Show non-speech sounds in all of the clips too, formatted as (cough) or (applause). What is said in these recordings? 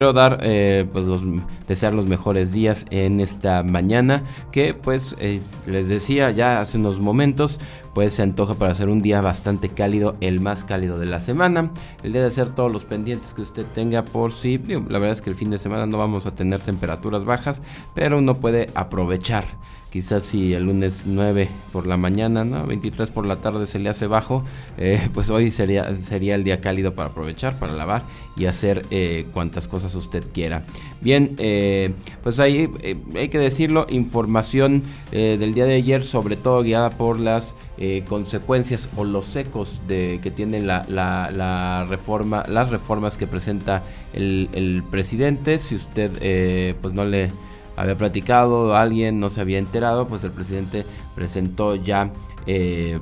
Quiero dar, eh, pues los, desear los mejores días en esta mañana que pues eh, les decía ya hace unos momentos pues se antoja para hacer un día bastante cálido, el más cálido de la semana. El día de hacer todos los pendientes que usted tenga por sí. la verdad es que el fin de semana no vamos a tener temperaturas bajas, pero uno puede aprovechar. Quizás si el lunes 9 por la mañana, ¿no? 23 por la tarde se le hace bajo, eh, (laughs) pues hoy sería, sería el día cálido para aprovechar, para lavar y hacer eh, cuantas cosas usted quiera. Bien, eh, pues ahí hay que decirlo, información del día de ayer, sobre todo guiada por las eh, consecuencias o los ecos de, que tiene la, reforma, las reformas que presenta el, presidente. Si usted eh, pues no le había platicado, alguien no se había enterado, pues el presidente presentó ya eh,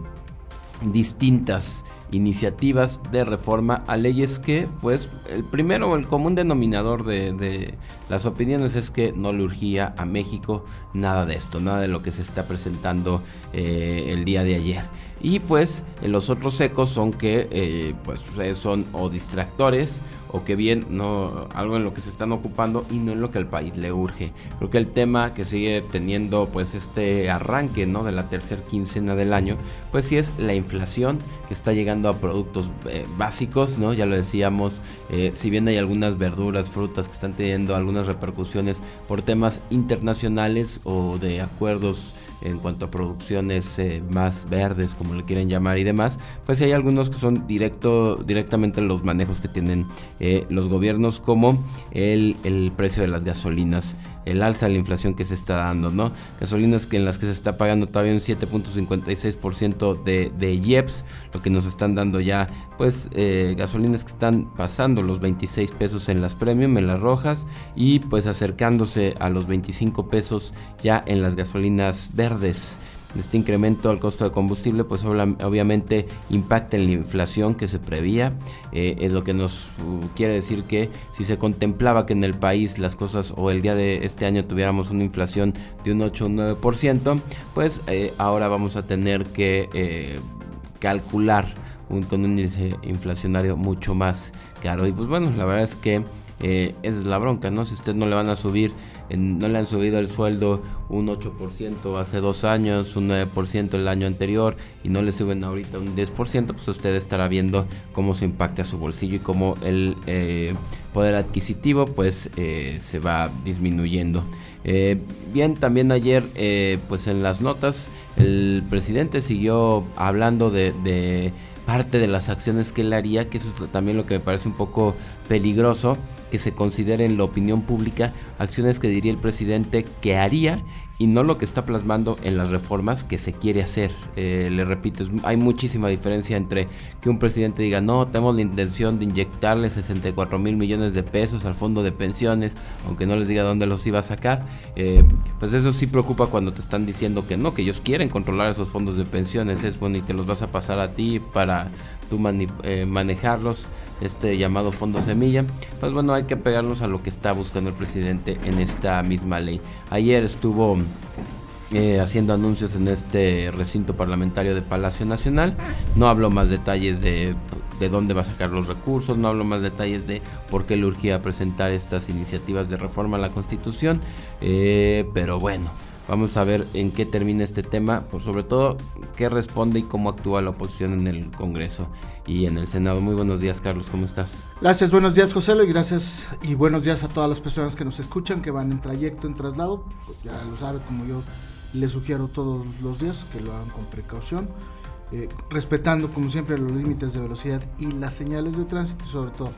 distintas iniciativas de reforma a leyes que, pues, el primero, el común denominador de, las opiniones es que no le urgía a México nada de esto, nada de lo que se está presentando eh, el día de ayer. Y pues los otros ecos son que eh, pues son o distractores o que bien no algo en lo que se están ocupando y no en lo que al país le urge. Creo que el tema que sigue teniendo pues este arranque ¿no? de la tercera quincena del año, pues sí es la inflación que está llegando a productos eh, básicos, ¿no? Ya lo decíamos, eh, si bien hay algunas verduras, frutas que están teniendo algunas repercusiones por temas internacionales o de acuerdos en cuanto a producciones eh, más verdes, como le quieren llamar y demás, pues hay algunos que son directo, directamente los manejos que tienen eh, los gobiernos, como el, el precio de las gasolinas el alza de la inflación que se está dando, ¿no? Gasolinas que en las que se está pagando todavía un 7.56% de, de IEPS, lo que nos están dando ya, pues, eh, gasolinas que están pasando los 26 pesos en las premium, en las rojas, y pues acercándose a los 25 pesos ya en las gasolinas verdes este incremento al costo de combustible pues obviamente impacta en la inflación que se prevía eh, es lo que nos uh, quiere decir que si se contemplaba que en el país las cosas o el día de este año tuviéramos una inflación de un 8 o 9% pues eh, ahora vamos a tener que eh, calcular un, con un índice inflacionario mucho más caro. Y pues bueno la verdad es que esa es la bronca no si usted no le van a subir no le han subido el sueldo un 8% hace dos años, un 9% el año anterior y no le suben ahorita un 10%, pues usted estará viendo cómo se impacta su bolsillo y cómo el eh, poder adquisitivo pues eh, se va disminuyendo. Eh, bien, también ayer pues en las notas el presidente siguió hablando de, de parte de las acciones que él haría, que eso es también lo que me parece un poco peligroso que se considere en la opinión pública acciones que diría el presidente que haría y no lo que está plasmando en las reformas que se quiere hacer. Eh, le repito, hay muchísima diferencia entre que un presidente diga, no, tenemos la intención de inyectarle 64 mil millones de pesos al fondo de pensiones, aunque no les diga dónde los iba a sacar. Eh, pues eso sí preocupa cuando te están diciendo que no, que ellos quieren controlar esos fondos de pensiones, es bueno y te los vas a pasar a ti para tú eh, manejarlos este llamado fondo semilla, pues bueno, hay que pegarnos a lo que está buscando el presidente en esta misma ley. Ayer estuvo eh, haciendo anuncios en este recinto parlamentario de Palacio Nacional. No hablo más detalles de, de, dónde va a sacar los recursos, no hablo más detalles de por qué le urgía presentar estas iniciativas de reforma a la Constitución, eh, pero bueno. Vamos a ver en qué termina este tema, por sobre todo qué responde y cómo actúa la oposición en el Congreso y en el Senado. Muy buenos días, Carlos, ¿cómo estás? Gracias, buenos días, José, y gracias y buenos días a todas las personas que nos escuchan, que van en trayecto, en traslado. Pues ya lo sabe, como yo les sugiero todos los días, que lo hagan con precaución, eh, respetando, como siempre, los límites de velocidad y las señales de tránsito sobre todo,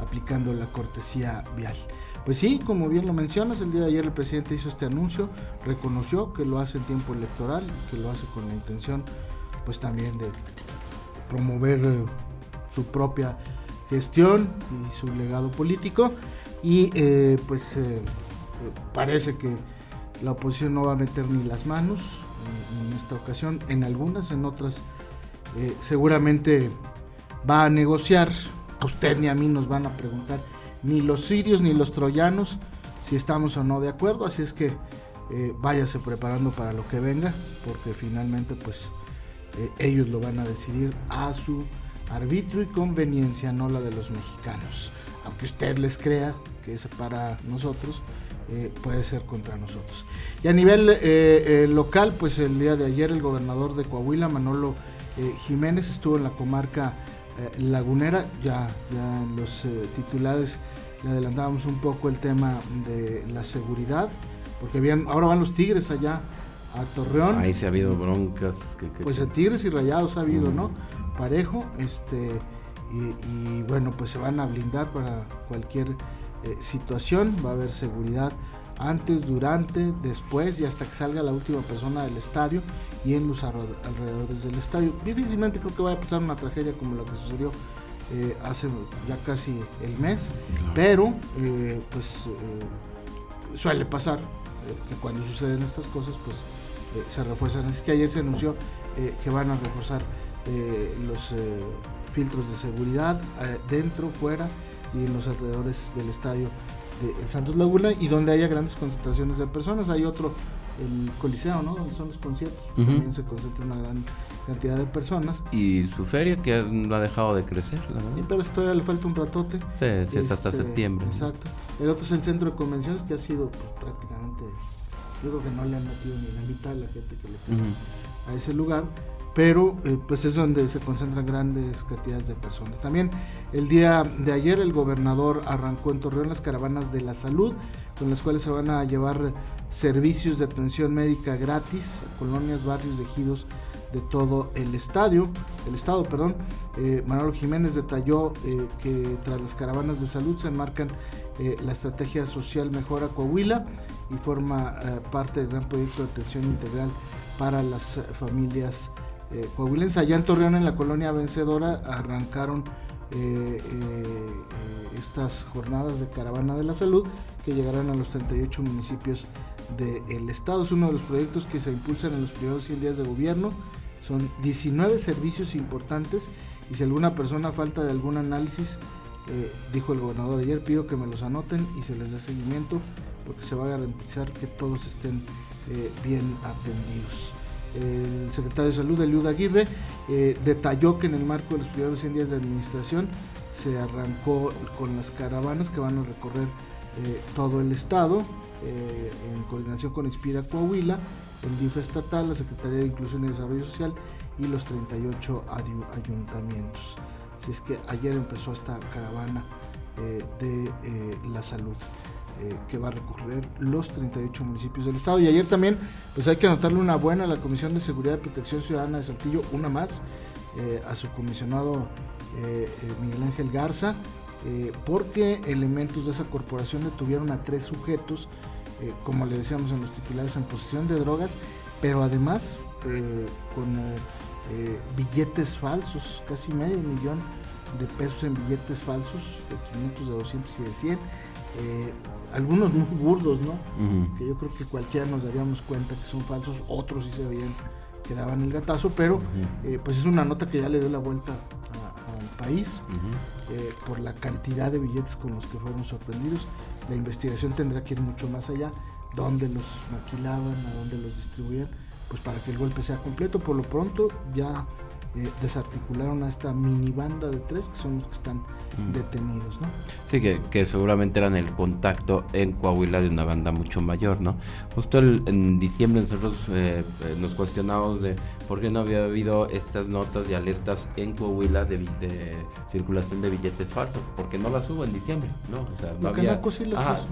aplicando la cortesía vial. Pues sí, como bien lo mencionas, el día de ayer el presidente hizo este anuncio, reconoció que lo hace en tiempo electoral, que lo hace con la intención pues también de promover eh, su propia gestión y su legado político y eh, pues eh, parece que la oposición no va a meter ni las manos en, esta ocasión, en algunas, en otras seguramente va a negociar, a usted ni a mí nos van a preguntar ni los sirios ni los troyanos si estamos o no de acuerdo, así es que eh, váyase preparando para lo que venga, porque finalmente pues eh, ellos lo van a decidir a su arbitrio y conveniencia, no la de los mexicanos. Aunque usted les crea, que separa nosotros, eh, puede ser contra nosotros. Y a nivel local, pues el día de ayer el gobernador de Coahuila, Manolo Jiménez, estuvo en la comarca lagunera, ya, ya en los titulares le adelantábamos un poco el tema de la seguridad, porque bien, ahora van los Tigres allá a Torreón. Ahí se ha habido broncas. pues en Tigres y Rayados ha habido, ¿no? Parejo, este, y, bueno, pues se van a blindar para cualquier eh, situación, va a haber seguridad antes, durante, después y hasta que salga la última persona del estadio y en los alrededores del estadio. Difícilmente creo que vaya a pasar una tragedia como la que sucedió eh, hace ya casi el mes, pero eh, pues suele pasar que cuando suceden estas cosas pues se refuerzan. Así que ayer se anunció que van a reforzar los filtros de seguridad dentro, fuera y en los alrededores del estadio de Santos Laguna y donde haya grandes concentraciones de personas. Hay otro, el Coliseo, ¿no? Donde son los conciertos. También se concentra una gran cantidad de personas. Y su feria que no ha dejado de crecer, la verdad. pero todavía le falta un ratote. Sí, es hasta este, septiembre. Exacto. El otro es el centro de convenciones que ha sido pues, prácticamente, yo creo que no le han metido ni la mitad de la gente que le pide a ese lugar pero eh, pues es donde se concentran grandes cantidades de personas. También el día de ayer el gobernador arrancó en Torreón las caravanas de la salud, con las cuales se van a llevar servicios de atención médica gratis a colonias, barrios, ejidos de todo el estadio, el estado, perdón. Eh, Manuel Jiménez detalló eh, que tras las caravanas de salud se enmarcan la estrategia social Mejora Coahuila y forma parte del gran proyecto de atención integral para las familias eh, Coahuilense. Allá en Torreón, en la colonia vencedora, arrancaron eh, eh, estas jornadas de caravana de la salud que llegarán a los 38 municipios del estado. Es uno de los proyectos que se impulsan en los primeros 100 días de gobierno. Son 19 servicios importantes y si alguna persona falta de algún análisis, dijo el gobernador ayer, pido que me los anoten y se les dé seguimiento porque se va a garantizar que todos estén bien atendidos el secretario de Salud, Eliud Aguirre, eh, detalló que en el marco de los primeros 100 días de administración se arrancó con las caravanas que van a recorrer eh, todo el estado eh, en coordinación con Inspira Coahuila, el DIF estatal, la Secretaría de Inclusión y Desarrollo Social y los 38 ayuntamientos. Así es que ayer empezó esta caravana de la salud. Eh, que va a recorrer los 38 municipios del estado. Y ayer también, pues hay que anotarle una buena a la Comisión de Seguridad y Protección Ciudadana de Saltillo, una más, eh, a su comisionado eh, Miguel Ángel Garza, porque elementos de esa corporación detuvieron a tres sujetos, como le decíamos en los titulares, en posesión de drogas, pero además con billetes falsos, casi medio millón de pesos en billetes falsos, de 500, de 200 y de 100 algunos muy burdos, ¿no? Que yo creo que cualquiera nos daríamos cuenta que son falsos, otros sí se veían que daban el gatazo, pero eh, pues es una nota que ya le dio la vuelta al país eh, por la cantidad de billetes con los que fueron sorprendidos. La investigación tendrá que ir mucho más allá, dónde los maquilaban, a dónde los distribuían, pues para que el golpe sea completo. Por lo pronto ya eh, desarticularon a esta mini banda de tres que son los que están mm. detenidos, ¿no? Sí, que, seguramente eran el contacto en Coahuila de una banda mucho mayor, ¿no? Justo en diciembre nosotros eh, nos cuestionamos de por qué no había habido estas notas de alertas en Coahuila de, circulación de billetes falsos, porque no las hubo en diciembre, ¿no? O sea, no había...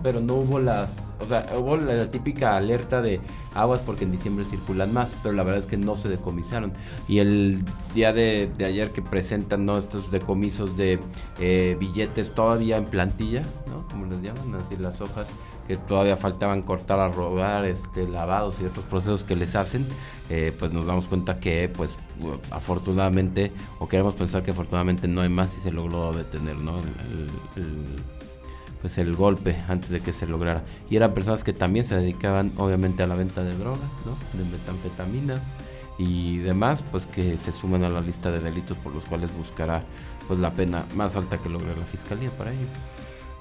pero no hubo las, o sea, hubo la típica alerta de aguas porque en diciembre circulan más, pero la verdad es que no se decomisaron. Y el día de, ayer que presentan ¿no? estos decomisos de eh, billetes todavía en plantilla, ¿no? Como les llaman, así las hojas que todavía faltaban cortar a robar, este, lavados y otros procesos que les hacen, eh, pues nos damos cuenta que, pues, afortunadamente, o queremos pensar que afortunadamente no hay más y se logró detener, ¿no? el, pues el golpe antes de que se lograra. Y eran personas que también se dedicaban obviamente a la venta de drogas, ¿no? de metanfetaminas y demás, pues que se suman a la lista de delitos por los cuales buscará pues la pena más alta que logra la fiscalía para ello.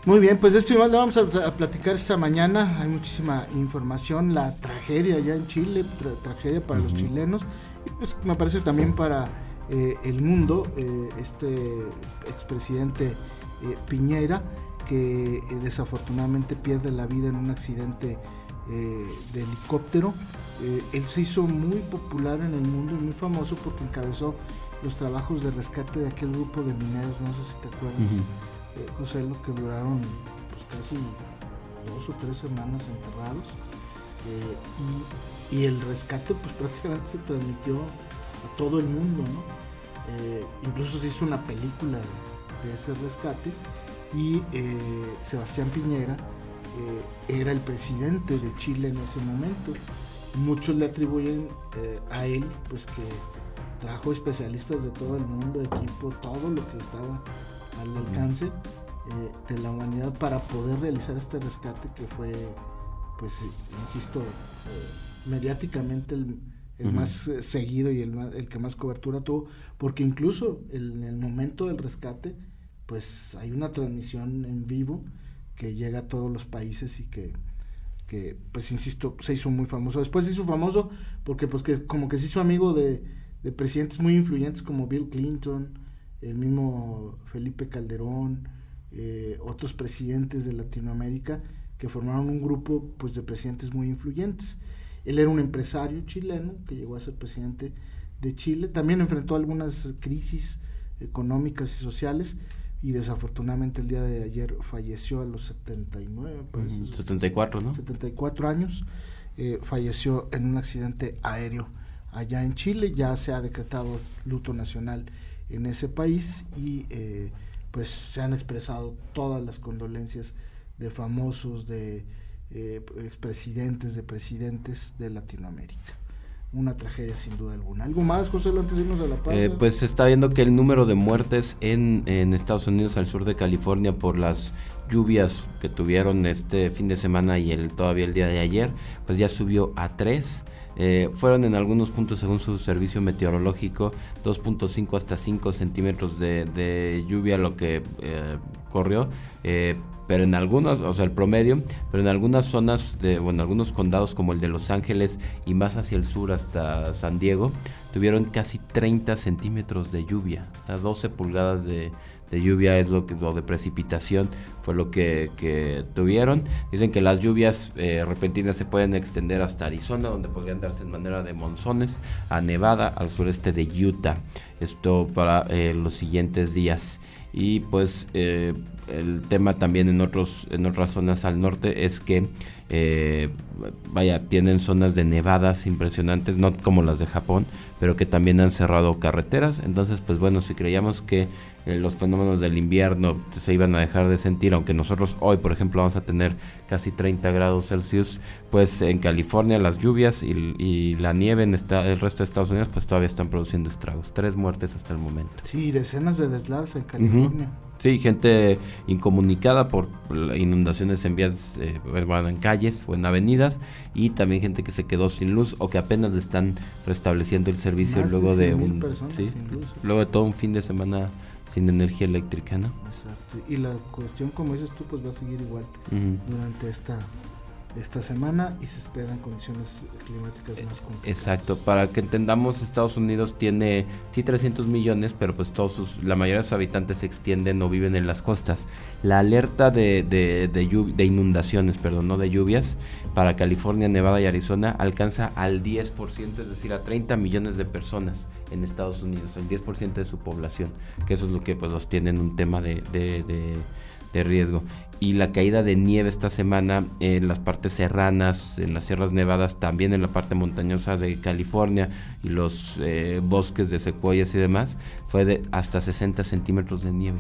Muy bien, pues de esto y más le vamos a, platicar esta mañana. Hay muchísima información, la tragedia allá en Chile, tragedia para los chilenos y pues me parece también para eh, el mundo, eh, este expresidente eh, Piñera que desafortunadamente pierde la vida en un accidente de helicóptero. Él se hizo muy popular en el mundo y muy famoso porque encabezó los trabajos de rescate de aquel grupo de mineros, no sé si te acuerdas, José, lo que duraron pues, casi dos o tres semanas enterrados. y, el rescate pues (laughs) prácticamente se transmitió a todo el mundo, eh, incluso se hizo una película de, ese rescate y eh, Sebastián Piñera eh, era el presidente de Chile en ese momento. Muchos le atribuyen a él pues que trajo especialistas de todo el mundo, equipo, todo lo que estaba al alcance de la humanidad para poder realizar este rescate que fue, pues, insisto, mediáticamente el, el más eh, seguido y el, el que más cobertura tuvo, porque incluso en el momento del rescate, pues hay una transmisión en vivo que llega a todos los países y que, que pues insisto, se hizo muy famoso. Después se hizo famoso porque pues que como que se hizo amigo de, de presidentes muy influyentes como Bill Clinton, el mismo Felipe Calderón, eh, otros presidentes de Latinoamérica que formaron un grupo pues de presidentes muy influyentes. Él era un empresario chileno que llegó a ser presidente de Chile. También enfrentó algunas crisis económicas y sociales y desafortunadamente el día de ayer falleció a los 79, 74, ¿no? 74 años. Eh, falleció en un accidente aéreo allá en Chile. Ya se ha decretado luto nacional en ese país y eh, pues se han expresado todas las condolencias de famosos, de eh, expresidentes de presidentes de Latinoamérica. Una tragedia sin duda alguna. ¿Algo más, José, antes de irnos a la paz? Eh, pues se está viendo que el número de muertes en, en Estados Unidos, al sur de California, por las lluvias que tuvieron este fin de semana y el todavía el día de ayer, pues ya subió a 3. Eh, fueron en algunos puntos, según su servicio meteorológico, 2.5 hasta 5 centímetros de, de lluvia lo que eh, corrió. Eh, pero en algunos, o sea, el promedio, pero en algunas zonas, de, bueno, algunos condados como el de Los Ángeles y más hacia el sur hasta San Diego, tuvieron casi 30 centímetros de lluvia, o sea, 12 pulgadas de, lluvia es lo que o de precipitación fue lo que, tuvieron. Dicen que las lluvias eh, repentinas se pueden extender hasta Arizona, donde podrían darse en manera de monzones, a Nevada, al sureste de Utah. Esto para eh, los siguientes días. Y pues eh, el tema también en otros en otras zonas al norte es que vaya tienen zonas de nevadas impresionantes no como las de Japón pero que también han cerrado carreteras entonces pues bueno si creíamos que los fenómenos del invierno se iban a dejar de sentir aunque nosotros hoy por ejemplo vamos a tener casi 30 grados Celsius pues en California las lluvias y, la nieve en el resto de Estados Unidos pues todavía están produciendo estragos. Tres muertes hasta el momento. Sí decenas de deslaves en California. Sí, gente incomunicada por inundaciones en vías, eh, en calles o en avenidas y también gente que se quedó sin luz o que apenas están restableciendo el servicio luego de, un luego de todo un fin de semana sin energía eléctrica, ¿no? Exacto. Y la cuestión, como dices tú, pues va a seguir igual durante esta esta semana y se esperan condiciones climáticas más complicadas. Exacto, para que entendamos, Estados Unidos tiene sí 300 millones, pero pues todos sus, la mayoría de sus habitantes se extienden o viven en las costas. La alerta de, de, de, inundaciones, perdón, no de lluvias, para California, Nevada y Arizona alcanza al 10%, es decir, a 30 millones de personas en Estados Unidos, el 10% de su población, que eso es lo que pues los tienen un tema de, de riesgo y la caída de nieve esta semana en las partes serranas, en las sierras nevadas, también en la parte montañosa de California y los eh, bosques de secuoyas y demás, fue de hasta 60 centímetros de nieve.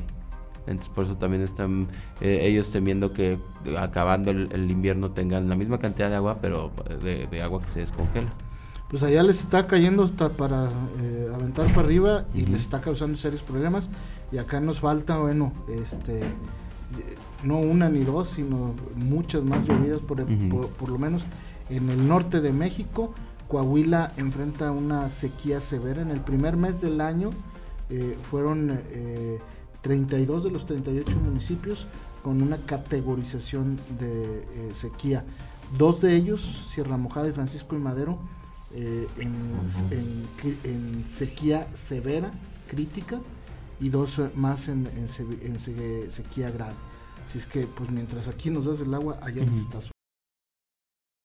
Entonces por eso también están eh, ellos temiendo que acabando el, invierno tengan la misma cantidad de agua, pero de, agua que se descongela. Pues allá les está cayendo hasta para eh, aventar para arriba y les está causando serios problemas. Y acá nos falta, bueno, este no una ni dos, sino muchas más llovidas, por, por, lo menos en el norte de México. Coahuila enfrenta una sequía severa. En el primer mes del año eh, fueron 32 eh, de los 38 municipios con una categorización de eh, sequía. Dos de ellos, Sierra Mojada y Francisco y Madero, en, en, sequía severa, crítica, y dos más en, en sequía grave. Así es que, pues mientras aquí nos das el agua, allá está